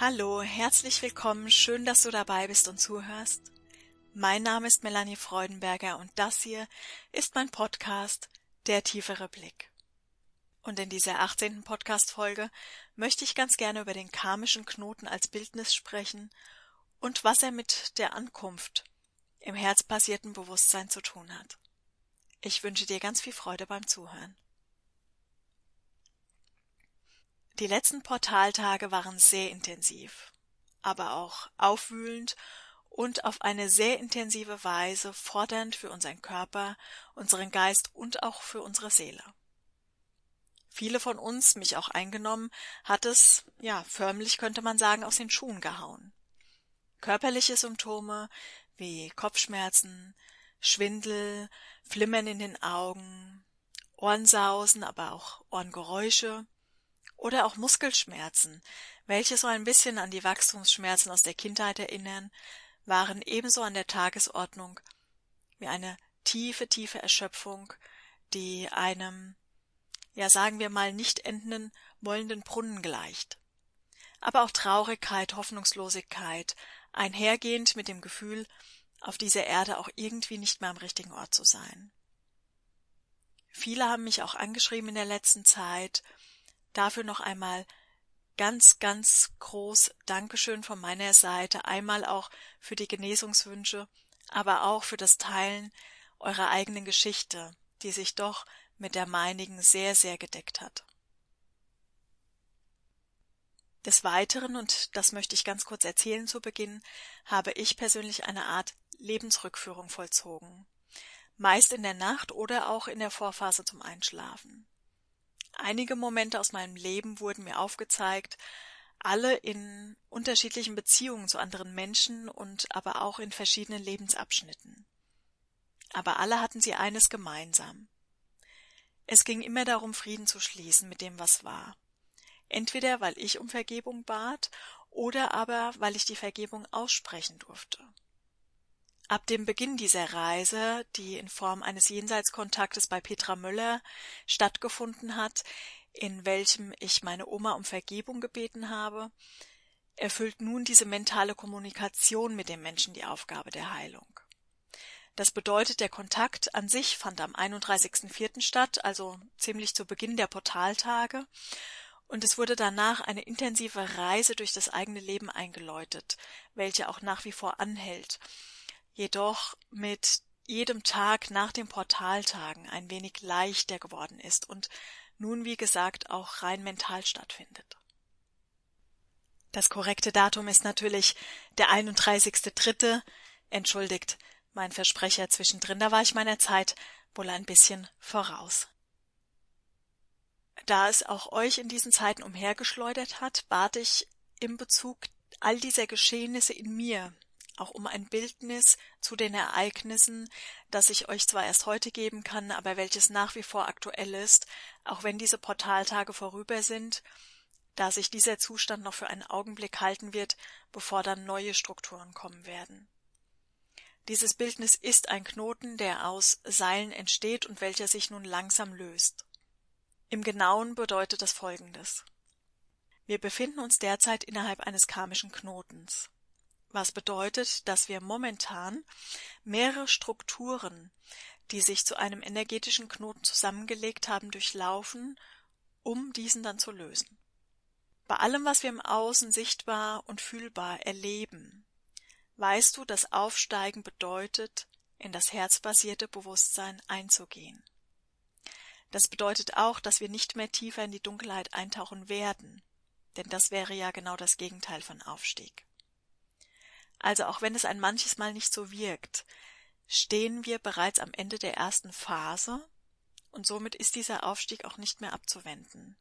Hallo, herzlich willkommen, schön, dass du dabei bist und zuhörst. Mein Name ist Melanie Freudenberger und das hier ist mein Podcast Der tiefere Blick. Und in dieser 18. Podcast-Folge möchte ich ganz gerne über den karmischen Knoten als Bildnis sprechen und was er mit der Ankunft im herzbasierten Bewusstsein zu tun hat. Ich wünsche dir ganz viel Freude beim Zuhören. Die letzten Portaltage waren sehr intensiv, aber auch aufwühlend und auf eine sehr intensive Weise fordernd für unseren Körper, unseren Geist und auch für unsere Seele. Viele von uns, mich auch eingenommen, hat es, ja, förmlich könnte man sagen, aus den Schuhen gehauen. Körperliche Symptome wie Kopfschmerzen, Schwindel, Flimmern in den Augen, Ohrensausen, aber auch Ohrengeräusche, oder auch Muskelschmerzen, welche so ein bisschen an die Wachstumsschmerzen aus der Kindheit erinnern, waren ebenso an der Tagesordnung wie eine tiefe, tiefe Erschöpfung, die einem, ja sagen wir mal, nicht enden wollenden Brunnen gleicht. Aber auch Traurigkeit, Hoffnungslosigkeit, einhergehend mit dem Gefühl, auf dieser Erde auch irgendwie nicht mehr am richtigen Ort zu sein. Viele haben mich auch angeschrieben in der letzten Zeit Dafür noch einmal ganz, ganz groß Dankeschön von meiner Seite. Einmal auch für die Genesungswünsche, aber auch für das Teilen eurer eigenen Geschichte, die sich doch mit der meinigen sehr, sehr gedeckt hat. Des Weiteren, und das möchte ich ganz kurz erzählen zu Beginn, habe ich persönlich eine Art Lebensrückführung vollzogen. Meist in der Nacht oder auch in der Vorphase zum Einschlafen. Einige Momente aus meinem Leben wurden mir aufgezeigt, alle in unterschiedlichen Beziehungen zu anderen Menschen und aber auch in verschiedenen Lebensabschnitten. Aber alle hatten sie eines gemeinsam. Es ging immer darum, Frieden zu schließen mit dem, was war. Entweder weil ich um Vergebung bat oder aber weil ich die Vergebung aussprechen durfte. Ab dem Beginn dieser Reise, die in Form eines Jenseitskontaktes bei Petra Möller stattgefunden hat, in welchem ich meine Oma um Vergebung gebeten habe, erfüllt nun diese mentale Kommunikation mit dem Menschen die Aufgabe der Heilung. Das bedeutet, der Kontakt an sich fand am 31.04. statt, also ziemlich zu Beginn der Portaltage, und es wurde danach eine intensive Reise durch das eigene Leben eingeläutet, welche auch nach wie vor anhält jedoch mit jedem Tag nach den Portaltagen ein wenig leichter geworden ist und nun, wie gesagt, auch rein mental stattfindet. Das korrekte Datum ist natürlich der 31.3. Entschuldigt mein Versprecher zwischendrin, da war ich meiner Zeit wohl ein bisschen voraus. Da es auch euch in diesen Zeiten umhergeschleudert hat, bat ich im Bezug all dieser Geschehnisse in mir auch um ein Bildnis zu den Ereignissen, das ich euch zwar erst heute geben kann, aber welches nach wie vor aktuell ist, auch wenn diese Portaltage vorüber sind, da sich dieser Zustand noch für einen Augenblick halten wird, bevor dann neue Strukturen kommen werden. Dieses Bildnis ist ein Knoten, der aus Seilen entsteht und welcher sich nun langsam löst. Im Genauen bedeutet das Folgendes. Wir befinden uns derzeit innerhalb eines karmischen Knotens was bedeutet, dass wir momentan mehrere Strukturen, die sich zu einem energetischen Knoten zusammengelegt haben, durchlaufen, um diesen dann zu lösen. Bei allem, was wir im Außen sichtbar und fühlbar erleben, weißt du, dass Aufsteigen bedeutet, in das herzbasierte Bewusstsein einzugehen. Das bedeutet auch, dass wir nicht mehr tiefer in die Dunkelheit eintauchen werden, denn das wäre ja genau das Gegenteil von Aufstieg. Also auch wenn es ein manches Mal nicht so wirkt, stehen wir bereits am Ende der ersten Phase und somit ist dieser Aufstieg auch nicht mehr abzuwenden.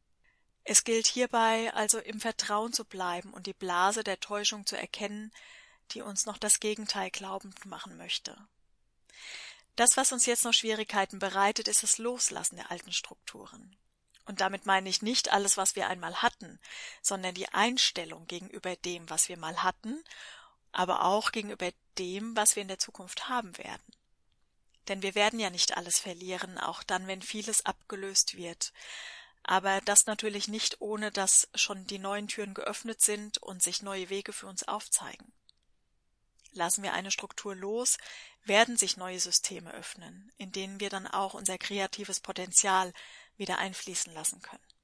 Es gilt hierbei also im Vertrauen zu bleiben und die Blase der Täuschung zu erkennen, die uns noch das Gegenteil glaubend machen möchte. Das, was uns jetzt noch Schwierigkeiten bereitet, ist das Loslassen der alten Strukturen. Und damit meine ich nicht alles, was wir einmal hatten, sondern die Einstellung gegenüber dem, was wir mal hatten aber auch gegenüber dem, was wir in der Zukunft haben werden. Denn wir werden ja nicht alles verlieren, auch dann, wenn vieles abgelöst wird. aber das natürlich nicht ohne, dass schon die neuen Türen geöffnet sind und sich neue Wege für uns aufzeigen. Lassen wir eine Struktur los, werden sich neue Systeme öffnen, in denen wir dann auch unser kreatives Potenzial wieder einfließen lassen können.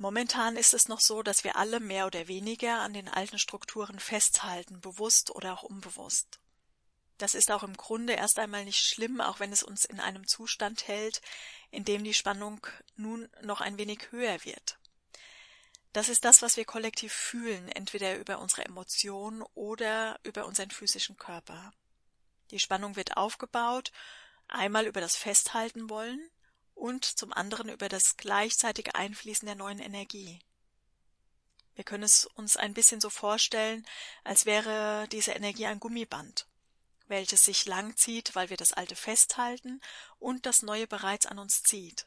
Momentan ist es noch so, dass wir alle mehr oder weniger an den alten Strukturen festhalten, bewusst oder auch unbewusst. Das ist auch im Grunde erst einmal nicht schlimm, auch wenn es uns in einem Zustand hält, in dem die Spannung nun noch ein wenig höher wird. Das ist das, was wir kollektiv fühlen, entweder über unsere Emotionen oder über unseren physischen Körper. Die Spannung wird aufgebaut, einmal über das Festhalten wollen und zum anderen über das gleichzeitige Einfließen der neuen Energie. Wir können es uns ein bisschen so vorstellen, als wäre diese Energie ein Gummiband welches sich lang zieht, weil wir das Alte festhalten und das Neue bereits an uns zieht.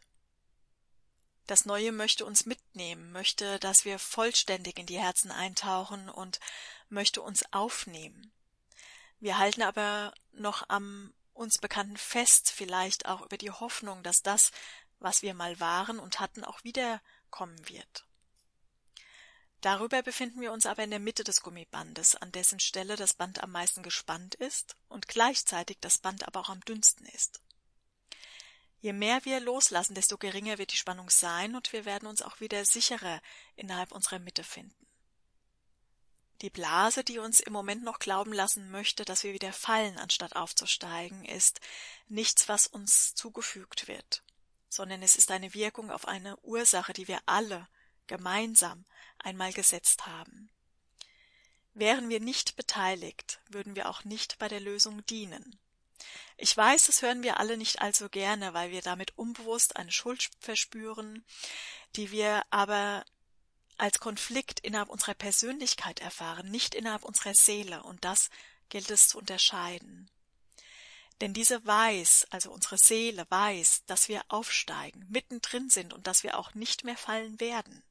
Das Neue möchte uns mitnehmen, möchte, dass wir vollständig in die Herzen eintauchen und möchte uns aufnehmen. Wir halten aber noch am uns Bekannten fest, vielleicht auch über die Hoffnung, dass das, was wir mal waren und hatten, auch wiederkommen wird. Darüber befinden wir uns aber in der Mitte des Gummibandes, an dessen Stelle das Band am meisten gespannt ist und gleichzeitig das Band aber auch am dünnsten ist. Je mehr wir loslassen, desto geringer wird die Spannung sein und wir werden uns auch wieder sicherer innerhalb unserer Mitte finden. Die Blase, die uns im Moment noch glauben lassen möchte, dass wir wieder fallen, anstatt aufzusteigen, ist nichts, was uns zugefügt wird, sondern es ist eine Wirkung auf eine Ursache, die wir alle gemeinsam einmal gesetzt haben. Wären wir nicht beteiligt, würden wir auch nicht bei der Lösung dienen. Ich weiß, das hören wir alle nicht allzu gerne, weil wir damit unbewusst eine Schuld verspüren, die wir aber als Konflikt innerhalb unserer Persönlichkeit erfahren, nicht innerhalb unserer Seele, und das gilt es zu unterscheiden. Denn diese weiß, also unsere Seele weiß, dass wir aufsteigen, mittendrin sind und dass wir auch nicht mehr fallen werden.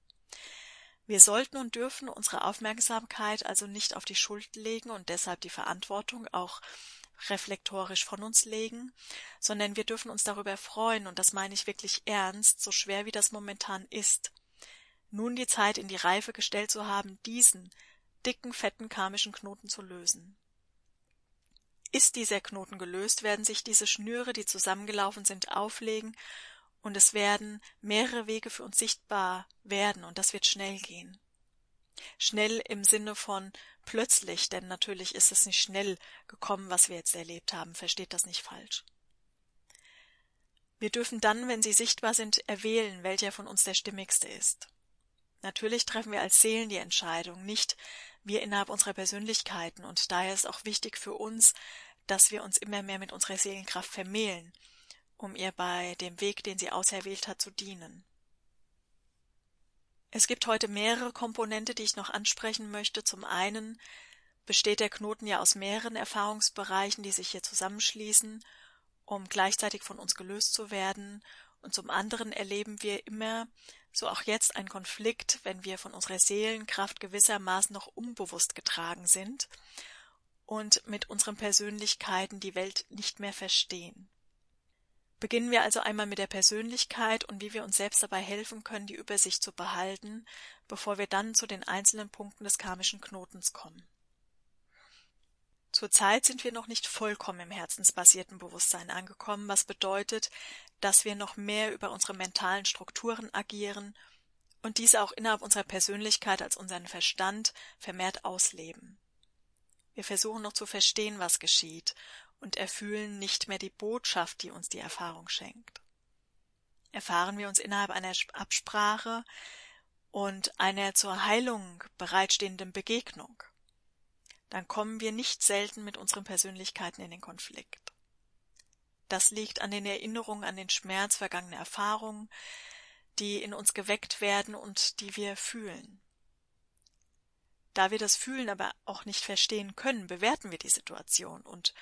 Wir sollten und dürfen unsere Aufmerksamkeit also nicht auf die Schuld legen und deshalb die Verantwortung auch reflektorisch von uns legen, sondern wir dürfen uns darüber freuen, und das meine ich wirklich ernst, so schwer wie das momentan ist, nun die Zeit in die Reife gestellt zu haben, diesen dicken, fetten karmischen Knoten zu lösen. Ist dieser Knoten gelöst, werden sich diese Schnüre, die zusammengelaufen sind, auflegen und es werden mehrere Wege für uns sichtbar werden und das wird schnell gehen. Schnell im Sinne von plötzlich, denn natürlich ist es nicht schnell gekommen, was wir jetzt erlebt haben, versteht das nicht falsch. Wir dürfen dann, wenn sie sichtbar sind, erwählen, welcher von uns der stimmigste ist. Natürlich treffen wir als Seelen die Entscheidung, nicht wir innerhalb unserer Persönlichkeiten, und daher ist auch wichtig für uns, dass wir uns immer mehr mit unserer Seelenkraft vermählen, um ihr bei dem Weg, den sie auserwählt hat, zu dienen. Es gibt heute mehrere Komponente, die ich noch ansprechen möchte. Zum einen besteht der Knoten ja aus mehreren Erfahrungsbereichen, die sich hier zusammenschließen, um gleichzeitig von uns gelöst zu werden, und zum anderen erleben wir immer, so auch jetzt, einen Konflikt, wenn wir von unserer Seelenkraft gewissermaßen noch unbewusst getragen sind und mit unseren Persönlichkeiten die Welt nicht mehr verstehen. Beginnen wir also einmal mit der Persönlichkeit und wie wir uns selbst dabei helfen können, die Übersicht zu behalten, bevor wir dann zu den einzelnen Punkten des karmischen Knotens kommen. Zurzeit sind wir noch nicht vollkommen im herzensbasierten Bewusstsein angekommen, was bedeutet, dass wir noch mehr über unsere mentalen Strukturen agieren und diese auch innerhalb unserer Persönlichkeit als unseren Verstand vermehrt ausleben. Wir versuchen noch zu verstehen, was geschieht, und erfühlen nicht mehr die Botschaft, die uns die Erfahrung schenkt. Erfahren wir uns innerhalb einer Absprache und einer zur Heilung bereitstehenden Begegnung, dann kommen wir nicht selten mit unseren Persönlichkeiten in den Konflikt. Das liegt an den Erinnerungen an den Schmerz vergangener Erfahrungen, die in uns geweckt werden und die wir fühlen. Da wir das Fühlen aber auch nicht verstehen können, bewerten wir die Situation und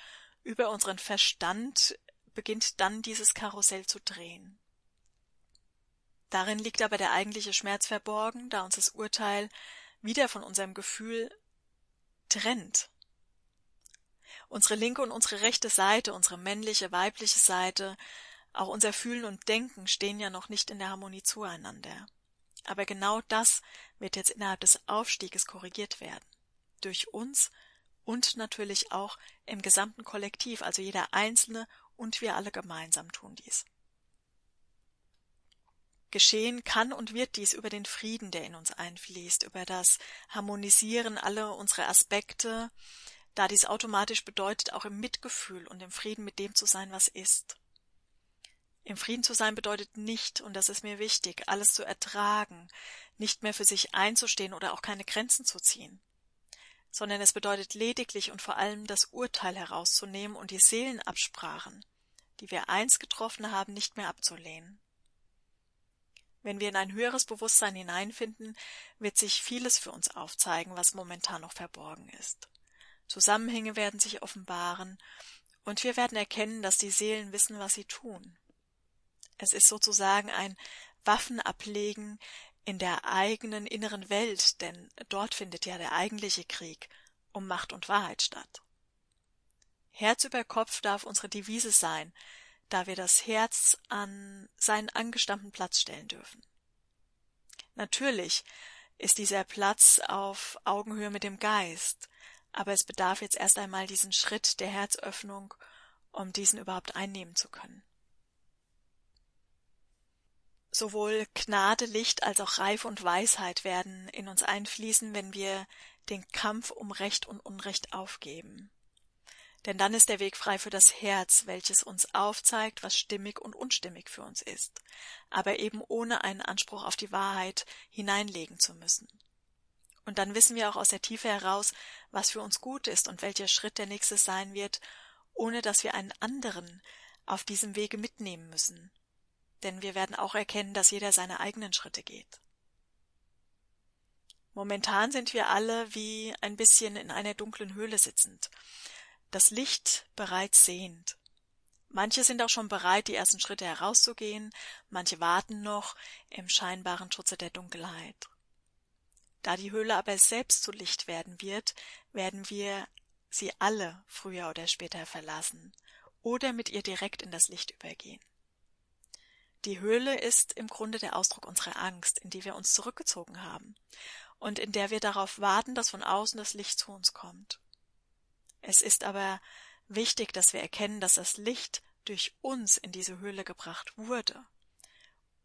über unseren Verstand beginnt dann dieses Karussell zu drehen. Darin liegt aber der eigentliche Schmerz verborgen, da uns das Urteil wieder von unserem Gefühl trennt. Unsere linke und unsere rechte Seite, unsere männliche, weibliche Seite, Auch unser Fühlen und Denken stehen ja noch nicht in der Harmonie zueinander. Aber genau das wird jetzt innerhalb des Aufstieges korrigiert werden. Durch uns und natürlich auch im gesamten Kollektiv, also jeder Einzelne und wir alle gemeinsam tun dies. Geschehen kann und wird dies über den Frieden, der in uns einfließt, über das Harmonisieren aller unserer Aspekte, da dies automatisch bedeutet, auch im Mitgefühl und im Frieden mit dem zu sein, was ist. Im Frieden zu sein bedeutet nicht, und das ist mir wichtig, alles zu ertragen, nicht mehr für sich einzustehen oder auch keine Grenzen zu ziehen, sondern es bedeutet lediglich und vor allem das Urteil herauszunehmen und die Seelenabsprachen, die wir einst getroffen haben, nicht mehr abzulehnen. Wenn wir in ein höheres Bewusstsein hineinfinden, wird sich vieles für uns aufzeigen, was momentan noch verborgen ist. Zusammenhänge werden sich offenbaren, und wir werden erkennen, dass die Seelen wissen, was sie tun. Es ist sozusagen ein Waffenablegen in der eigenen inneren Welt, denn dort findet ja der eigentliche Krieg um Macht und Wahrheit statt. Herz über Kopf darf unsere Devise sein, da wir das Herz an seinen angestammten Platz stellen dürfen. Natürlich ist dieser Platz auf Augenhöhe mit dem Geist, aber es bedarf jetzt erst einmal diesen Schritt der Herzöffnung, um diesen überhaupt einnehmen zu können. Sowohl Gnade, Licht als auch Reife und Weisheit werden in uns einfließen, wenn wir den Kampf um Recht und Unrecht aufgeben denn dann ist der Weg frei für das Herz, welches uns aufzeigt, was stimmig und unstimmig für uns ist, aber eben ohne einen Anspruch auf die Wahrheit hineinlegen zu müssen. Und dann wissen wir auch aus der Tiefe heraus, was für uns gut ist und welcher Schritt der nächste sein wird, ohne dass wir einen anderen auf diesem Wege mitnehmen müssen. Denn wir werden auch erkennen, dass jeder seine eigenen Schritte geht. Momentan sind wir alle wie ein bisschen in einer dunklen Höhle sitzend das Licht bereits sehend. Manche sind auch schon bereit, die ersten Schritte herauszugehen, manche warten noch im scheinbaren Schutze der Dunkelheit. Da die Höhle aber selbst zu Licht werden wird, werden wir sie alle früher oder später verlassen oder mit ihr direkt in das Licht übergehen. Die Höhle ist im Grunde der Ausdruck unserer Angst, in die wir uns zurückgezogen haben und in der wir darauf warten, dass von außen das Licht zu uns kommt. Es ist aber wichtig, dass wir erkennen, dass das Licht durch uns in diese Höhle gebracht wurde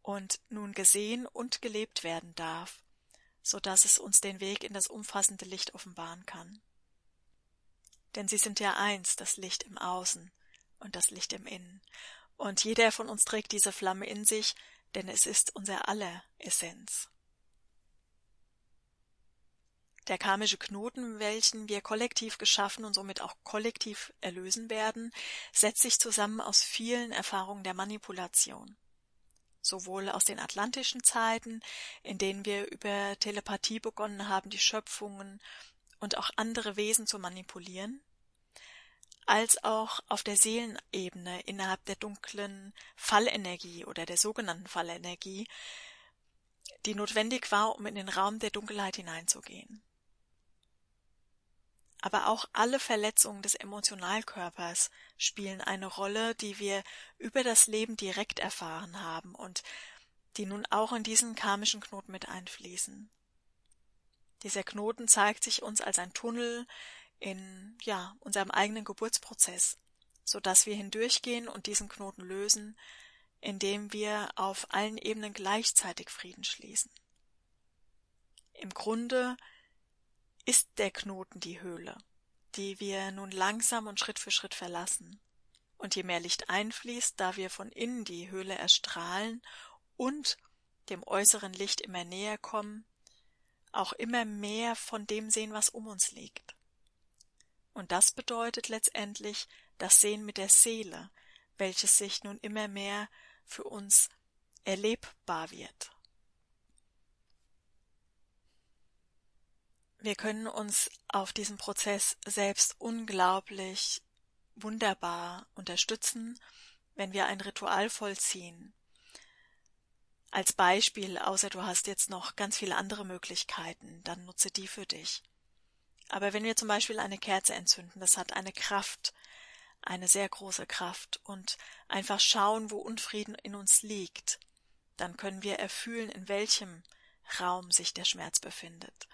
und nun gesehen und gelebt werden darf, so dass es uns den Weg in das umfassende Licht offenbaren kann. Denn sie sind ja eins, das Licht im Außen und das Licht im Innen. Und jeder von uns trägt diese Flamme in sich, denn es ist unser aller Essenz. Der karmische Knoten, welchen wir kollektiv geschaffen und somit auch kollektiv erlösen werden, setzt sich zusammen aus vielen Erfahrungen der Manipulation. Sowohl aus den atlantischen Zeiten, in denen wir über Telepathie begonnen haben, die Schöpfungen und auch andere Wesen zu manipulieren, als auch auf der Seelenebene innerhalb der dunklen Fallenergie oder der sogenannten Fallenergie, die notwendig war, um in den Raum der Dunkelheit hineinzugehen aber auch alle Verletzungen des Emotionalkörpers spielen eine Rolle, die wir über das Leben direkt erfahren haben und die nun auch in diesen karmischen Knoten mit einfließen. Dieser Knoten zeigt sich uns als ein Tunnel in ja, unserem eigenen Geburtsprozess, so dass wir hindurchgehen und diesen Knoten lösen, indem wir auf allen Ebenen gleichzeitig Frieden schließen. Im Grunde ist der Knoten die Höhle, die wir nun langsam und Schritt für Schritt verlassen. Und je mehr Licht einfließt, da wir von innen die Höhle erstrahlen und dem äußeren Licht immer näher kommen, auch immer mehr von dem sehen, was um uns liegt. Und das bedeutet letztendlich das Sehen mit der Seele, welches sich nun immer mehr für uns erlebbar wird. Wir können uns auf diesem Prozess selbst unglaublich wunderbar unterstützen, wenn wir ein Ritual vollziehen. Als Beispiel, außer du hast jetzt noch ganz viele andere Möglichkeiten, dann nutze die für dich. Aber wenn wir zum Beispiel eine Kerze entzünden, das hat eine Kraft, eine sehr große Kraft und einfach schauen, wo Unfrieden in uns liegt. Dann können wir erfühlen, in welchem Raum sich der Schmerz befindet.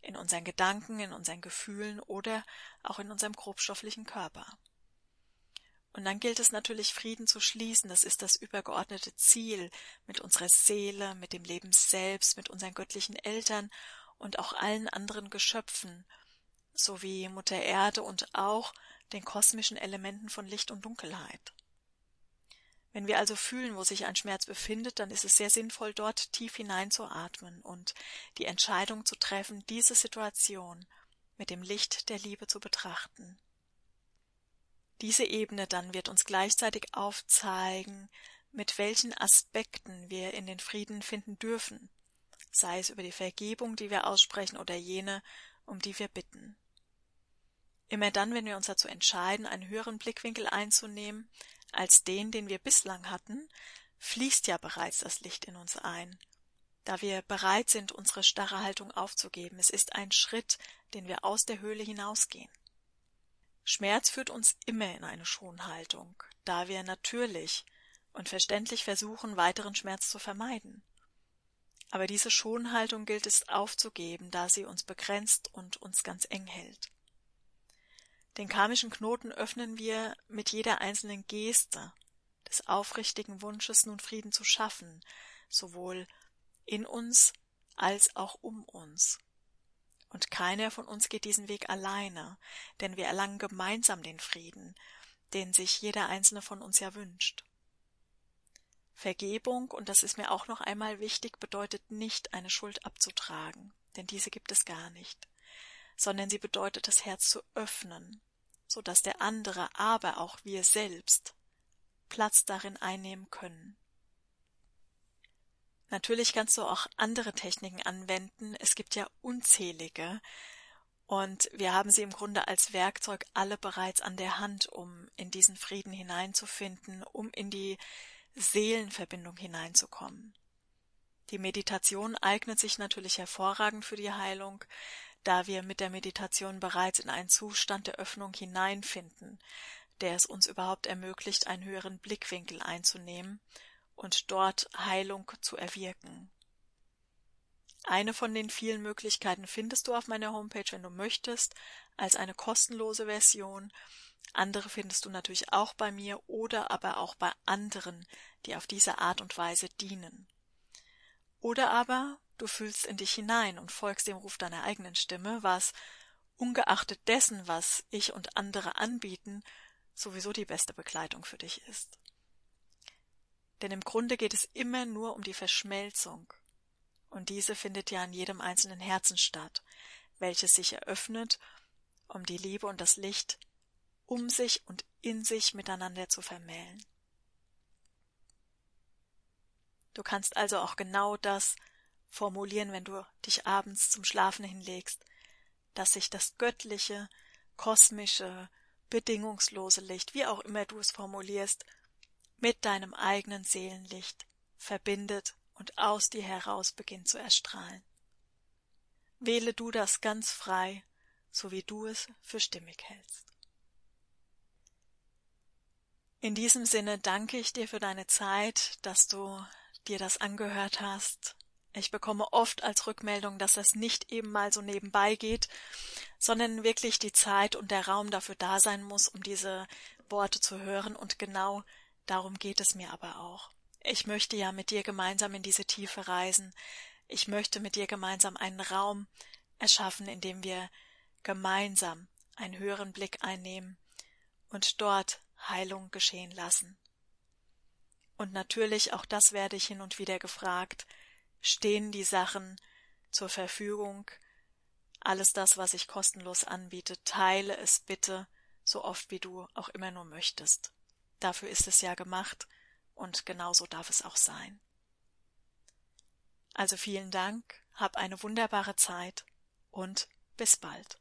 In unseren Gedanken, in unseren Gefühlen oder auch in unserem grobstofflichen Körper. Und dann gilt es natürlich, Frieden zu schließen. Das ist das übergeordnete Ziel mit unserer Seele, mit dem Leben selbst, mit unseren göttlichen Eltern und auch allen anderen Geschöpfen, sowie Mutter Erde und auch den kosmischen Elementen von Licht und Dunkelheit. Wenn wir also fühlen, wo sich ein Schmerz befindet, dann ist es sehr sinnvoll, dort tief hineinzuatmen und die Entscheidung zu treffen, diese Situation mit dem Licht der Liebe zu betrachten. Diese Ebene dann wird uns gleichzeitig aufzeigen, mit welchen Aspekten wir in den Frieden finden dürfen, sei es über die Vergebung, die wir aussprechen, oder jene, um die wir bitten. Immer dann, wenn wir uns dazu entscheiden, einen höheren Blickwinkel einzunehmen als den, den wir bislang hatten, fließt ja bereits das Licht in uns ein, da wir bereit sind, unsere starre Haltung aufzugeben. Es ist ein Schritt, den wir aus der Höhle hinausgehen. Schmerz führt uns immer in eine Schonhaltung, da wir natürlich und verständlich versuchen, weiteren Schmerz zu vermeiden. Aber diese Schonhaltung gilt es aufzugeben, da sie uns begrenzt und uns ganz eng hält. Den karmischen Knoten öffnen wir mit jeder einzelnen Geste des aufrichtigen Wunsches, nun Frieden zu schaffen, sowohl in uns als auch um uns. Und keiner von uns geht diesen Weg alleine, denn wir erlangen gemeinsam den Frieden, den sich jeder einzelne von uns ja wünscht. Vergebung, und das ist mir auch noch einmal wichtig, bedeutet nicht, eine Schuld abzutragen, denn diese gibt es gar nicht, sondern sie bedeutet, das Herz zu öffnen, so dass der andere, aber auch wir selbst Platz darin einnehmen können. Natürlich kannst du auch andere Techniken anwenden. Es gibt ja unzählige. Und wir haben sie im Grunde als Werkzeug alle bereits an der Hand, um in diesen Frieden hineinzufinden, um in die Seelenverbindung hineinzukommen. Die Meditation eignet sich natürlich hervorragend für die Heilung, da wir mit der Meditation bereits in einen Zustand der Öffnung hineinfinden, der es uns überhaupt ermöglicht, einen höheren Blickwinkel einzunehmen und dort Heilung zu erwirken. Eine von den vielen Möglichkeiten findest du auf meiner Homepage, wenn du möchtest, als eine kostenlose Version. Andere findest du natürlich auch bei mir oder aber auch bei anderen, die auf diese Art und Weise dienen. Oder aber du fühlst in dich hinein und folgst dem Ruf deiner eigenen Stimme, was, ungeachtet dessen, was ich und andere anbieten, sowieso die beste Begleitung für dich ist. Denn im Grunde geht es immer nur um die Verschmelzung. Und diese findet ja in jedem einzelnen Herzen statt, welches sich eröffnet, um die Liebe und das Licht um sich und in sich miteinander zu vermählen. Du kannst also auch genau das formulieren, wenn du dich abends zum Schlafen hinlegst, dass sich das göttliche, kosmische, bedingungslose Licht, wie auch immer du es formulierst, mit deinem eigenen Seelenlicht verbindet und aus dir heraus beginnt zu erstrahlen. Wähle du das ganz frei, so wie du es für stimmig hältst. In diesem Sinne danke ich dir für deine Zeit, dass du dir das angehört hast. Ich bekomme oft als Rückmeldung, dass das nicht eben mal so nebenbei geht, sondern wirklich die Zeit und der Raum dafür da sein muss, um diese Worte zu hören und genau Darum geht es mir aber auch. Ich möchte ja mit dir gemeinsam in diese Tiefe reisen. Ich möchte mit dir gemeinsam einen Raum erschaffen, in dem wir gemeinsam einen höheren Blick einnehmen und dort Heilung geschehen lassen. Und natürlich, auch das werde ich hin und wieder gefragt, stehen die Sachen zur Verfügung, alles das, was ich kostenlos anbiete, teile es bitte so oft wie du auch immer nur möchtest. Dafür ist es ja gemacht und genauso darf es auch sein. Also vielen Dank, hab eine wunderbare Zeit und bis bald.